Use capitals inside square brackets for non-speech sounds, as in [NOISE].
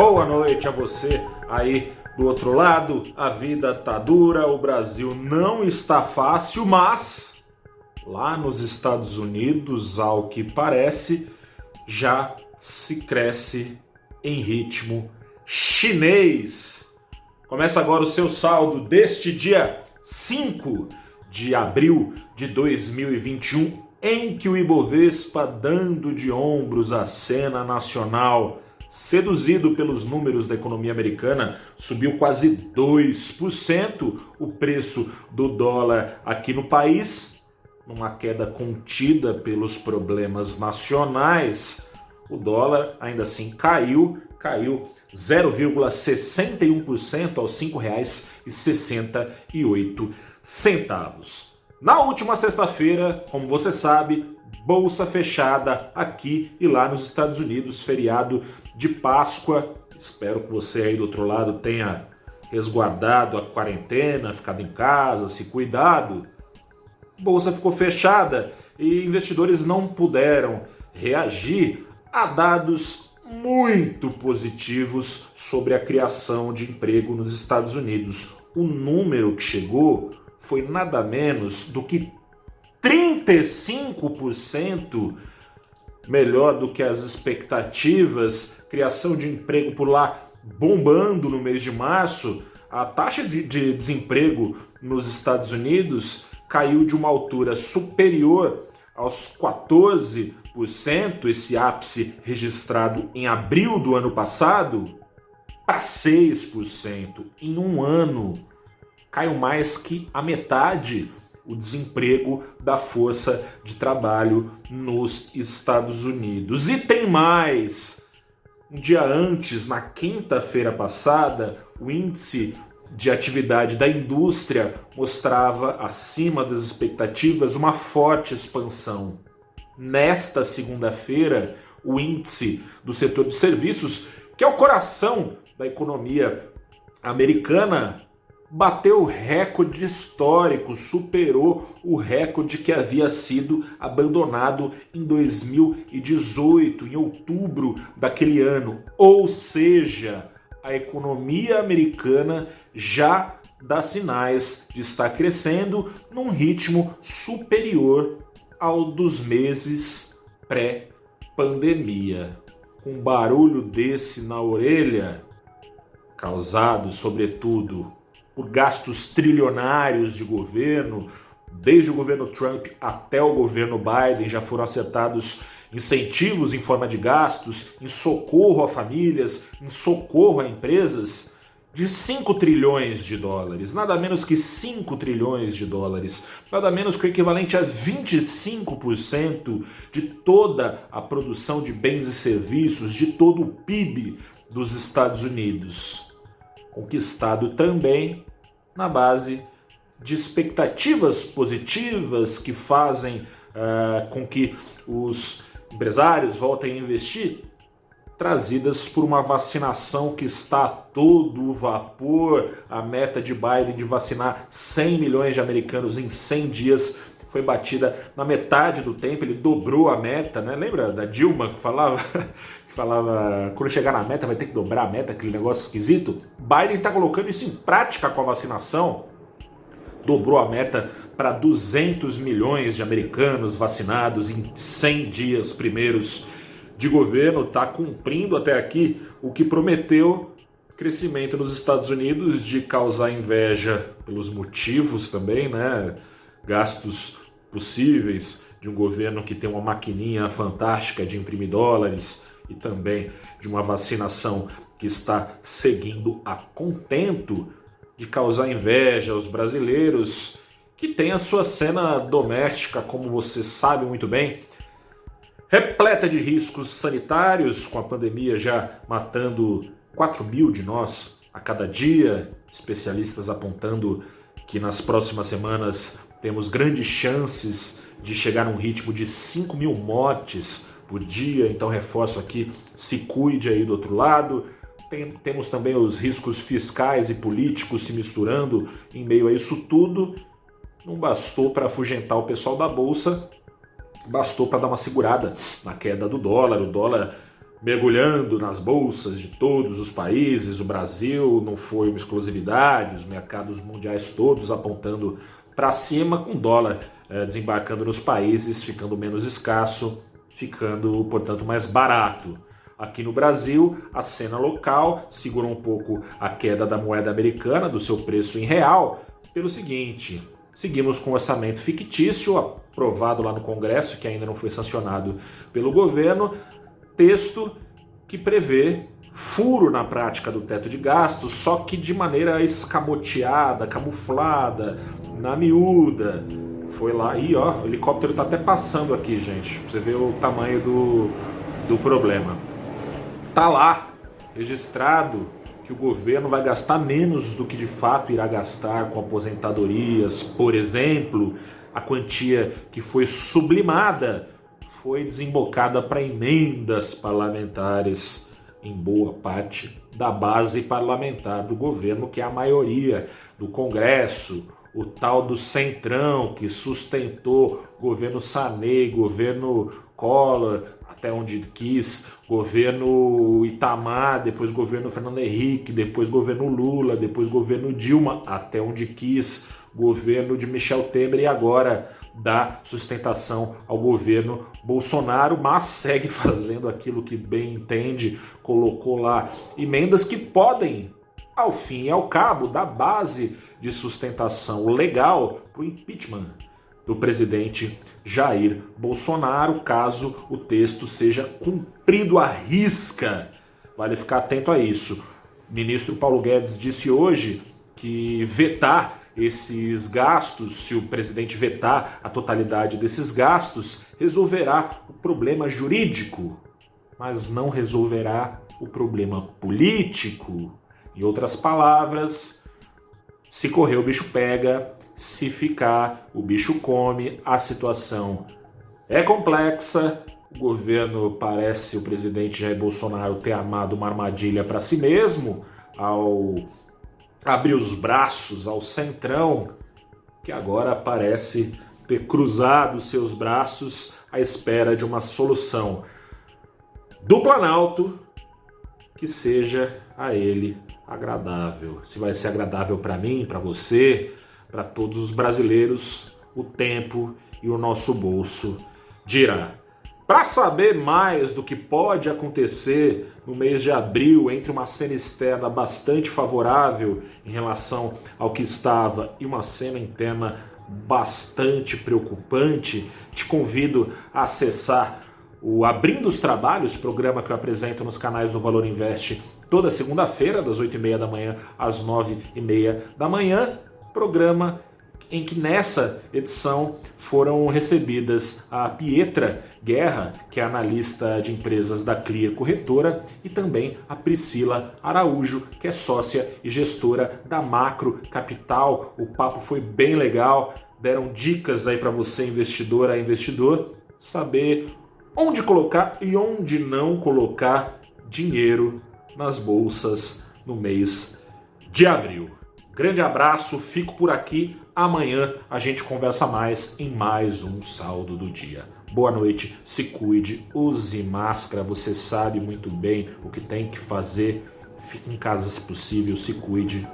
Boa noite a você aí do outro lado. A vida tá dura, o Brasil não está fácil, mas lá nos Estados Unidos, ao que parece, já se cresce em ritmo chinês. Começa agora o seu saldo deste dia 5 de abril de 2021, em que o Ibovespa, dando de ombros à cena nacional, seduzido pelos números da economia americana, subiu quase 2% o preço do dólar aqui no país, numa queda contida pelos problemas nacionais. O dólar ainda assim caiu, caiu 0,61% aos R$ 5,68. Na última sexta-feira, como você sabe, bolsa fechada aqui e lá nos Estados Unidos, feriado de Páscoa. Espero que você aí do outro lado tenha resguardado a quarentena, ficado em casa, se cuidado. Bolsa ficou fechada e investidores não puderam reagir a dados muito positivos sobre a criação de emprego nos Estados Unidos. O número que chegou foi nada menos do que 35% melhor do que as expectativas, criação de emprego por lá bombando no mês de março, a taxa de, de desemprego nos Estados Unidos caiu de uma altura superior aos 14%, esse ápice registrado em abril do ano passado, para 6% em um ano. Caiu mais que a metade o desemprego da força de trabalho nos Estados Unidos. E tem mais! Um dia antes, na quinta-feira passada, o índice de atividade da indústria mostrava, acima das expectativas, uma forte expansão. Nesta segunda-feira, o índice do setor de serviços, que é o coração da economia americana, bateu o recorde histórico, superou o recorde que havia sido abandonado em 2018, em outubro daquele ano. Ou seja, a economia americana já dá sinais de estar crescendo num ritmo superior ao dos meses pré-pandemia. Com um barulho desse na orelha, causado sobretudo por gastos trilionários de governo, desde o governo Trump até o governo Biden já foram acertados incentivos em forma de gastos, em socorro a famílias, em socorro a empresas, de 5 trilhões de dólares, nada menos que 5 trilhões de dólares, nada menos que o equivalente a 25% de toda a produção de bens e serviços, de todo o PIB dos Estados Unidos conquistado também na base de expectativas positivas que fazem uh, com que os empresários voltem a investir, trazidas por uma vacinação que está a todo vapor. A meta de Biden de vacinar 100 milhões de americanos em 100 dias foi batida na metade do tempo, ele dobrou a meta, né? Lembra da Dilma que falava que falava quando chegar na meta vai ter que dobrar a meta, aquele negócio esquisito? Biden está colocando isso em prática com a vacinação. Dobrou a meta para 200 milhões de americanos vacinados em 100 dias primeiros de governo, está cumprindo até aqui o que prometeu crescimento nos Estados Unidos de causar inveja pelos motivos também, né? Gastos possíveis de um governo que tem uma maquininha fantástica de imprimir dólares e também de uma vacinação que está seguindo a contento de causar inveja aos brasileiros que tem a sua cena doméstica, como você sabe muito bem, repleta de riscos sanitários, com a pandemia já matando 4 mil de nós a cada dia, especialistas apontando que nas próximas semanas temos grandes chances de chegar a um ritmo de 5 mil mortes por dia. Então, reforço aqui: se cuide aí do outro lado. Tem, temos também os riscos fiscais e políticos se misturando em meio a isso tudo. Não bastou para afugentar o pessoal da bolsa, bastou para dar uma segurada na queda do dólar. O dólar mergulhando nas bolsas de todos os países. O Brasil não foi uma exclusividade, os mercados mundiais todos apontando para cima, com dólar eh, desembarcando nos países, ficando menos escasso, ficando, portanto, mais barato. Aqui no Brasil, a cena local segura um pouco a queda da moeda americana, do seu preço em real, pelo seguinte: seguimos com orçamento fictício, aprovado lá no Congresso, que ainda não foi sancionado pelo governo, texto que prevê furo na prática do teto de gastos, só que de maneira escamoteada, camuflada, na miúda. Foi lá e ó, o helicóptero tá até passando aqui, gente. Pra você ver o tamanho do, do problema. Tá lá, registrado, que o governo vai gastar menos do que de fato irá gastar com aposentadorias, por exemplo, a quantia que foi sublimada foi desembocada para emendas parlamentares em boa parte da base parlamentar do governo, que é a maioria do Congresso, o tal do Centrão que sustentou governo Sanei, governo Collor, até onde quis, governo Itamar, depois governo Fernando Henrique, depois governo Lula, depois governo Dilma, até onde quis, governo de Michel Temer e agora dá sustentação ao governo Bolsonaro, mas segue [LAUGHS] fazendo aquilo que bem entende, colocou lá emendas que podem, ao fim e ao cabo, dar base de sustentação legal para o impeachment do presidente Jair Bolsonaro, caso o texto seja cumprido à risca. Vale ficar atento a isso. O ministro Paulo Guedes disse hoje que vetar esses gastos, se o presidente vetar a totalidade desses gastos, resolverá o problema jurídico, mas não resolverá o problema político. Em outras palavras, se correr o bicho pega, se ficar o bicho come, a situação é complexa. O governo parece o presidente Jair Bolsonaro ter amado uma armadilha para si mesmo ao abrir os braços ao centrão, que agora parece ter cruzado seus braços à espera de uma solução do Planalto que seja a ele agradável. Se vai ser agradável para mim, para você, para todos os brasileiros, o tempo e o nosso bolso dirá. Para saber mais do que pode acontecer no mês de abril entre uma cena externa bastante favorável em relação ao que estava e uma cena interna bastante preocupante, te convido a acessar o Abrindo os Trabalhos, programa que eu apresento nos canais do Valor Invest toda segunda-feira, das 8h30 da manhã às 9h30 da manhã. Programa em que nessa edição foram recebidas a Pietra Guerra, que é analista de empresas da Clia Corretora, e também a Priscila Araújo, que é sócia e gestora da Macro Capital. O papo foi bem legal, deram dicas aí para você, investidor a investidor, saber onde colocar e onde não colocar dinheiro nas bolsas no mês de abril. Grande abraço, fico por aqui. Amanhã a gente conversa mais em mais um saldo do dia. Boa noite, se cuide, use máscara, você sabe muito bem o que tem que fazer. Fique em casa se possível, se cuide.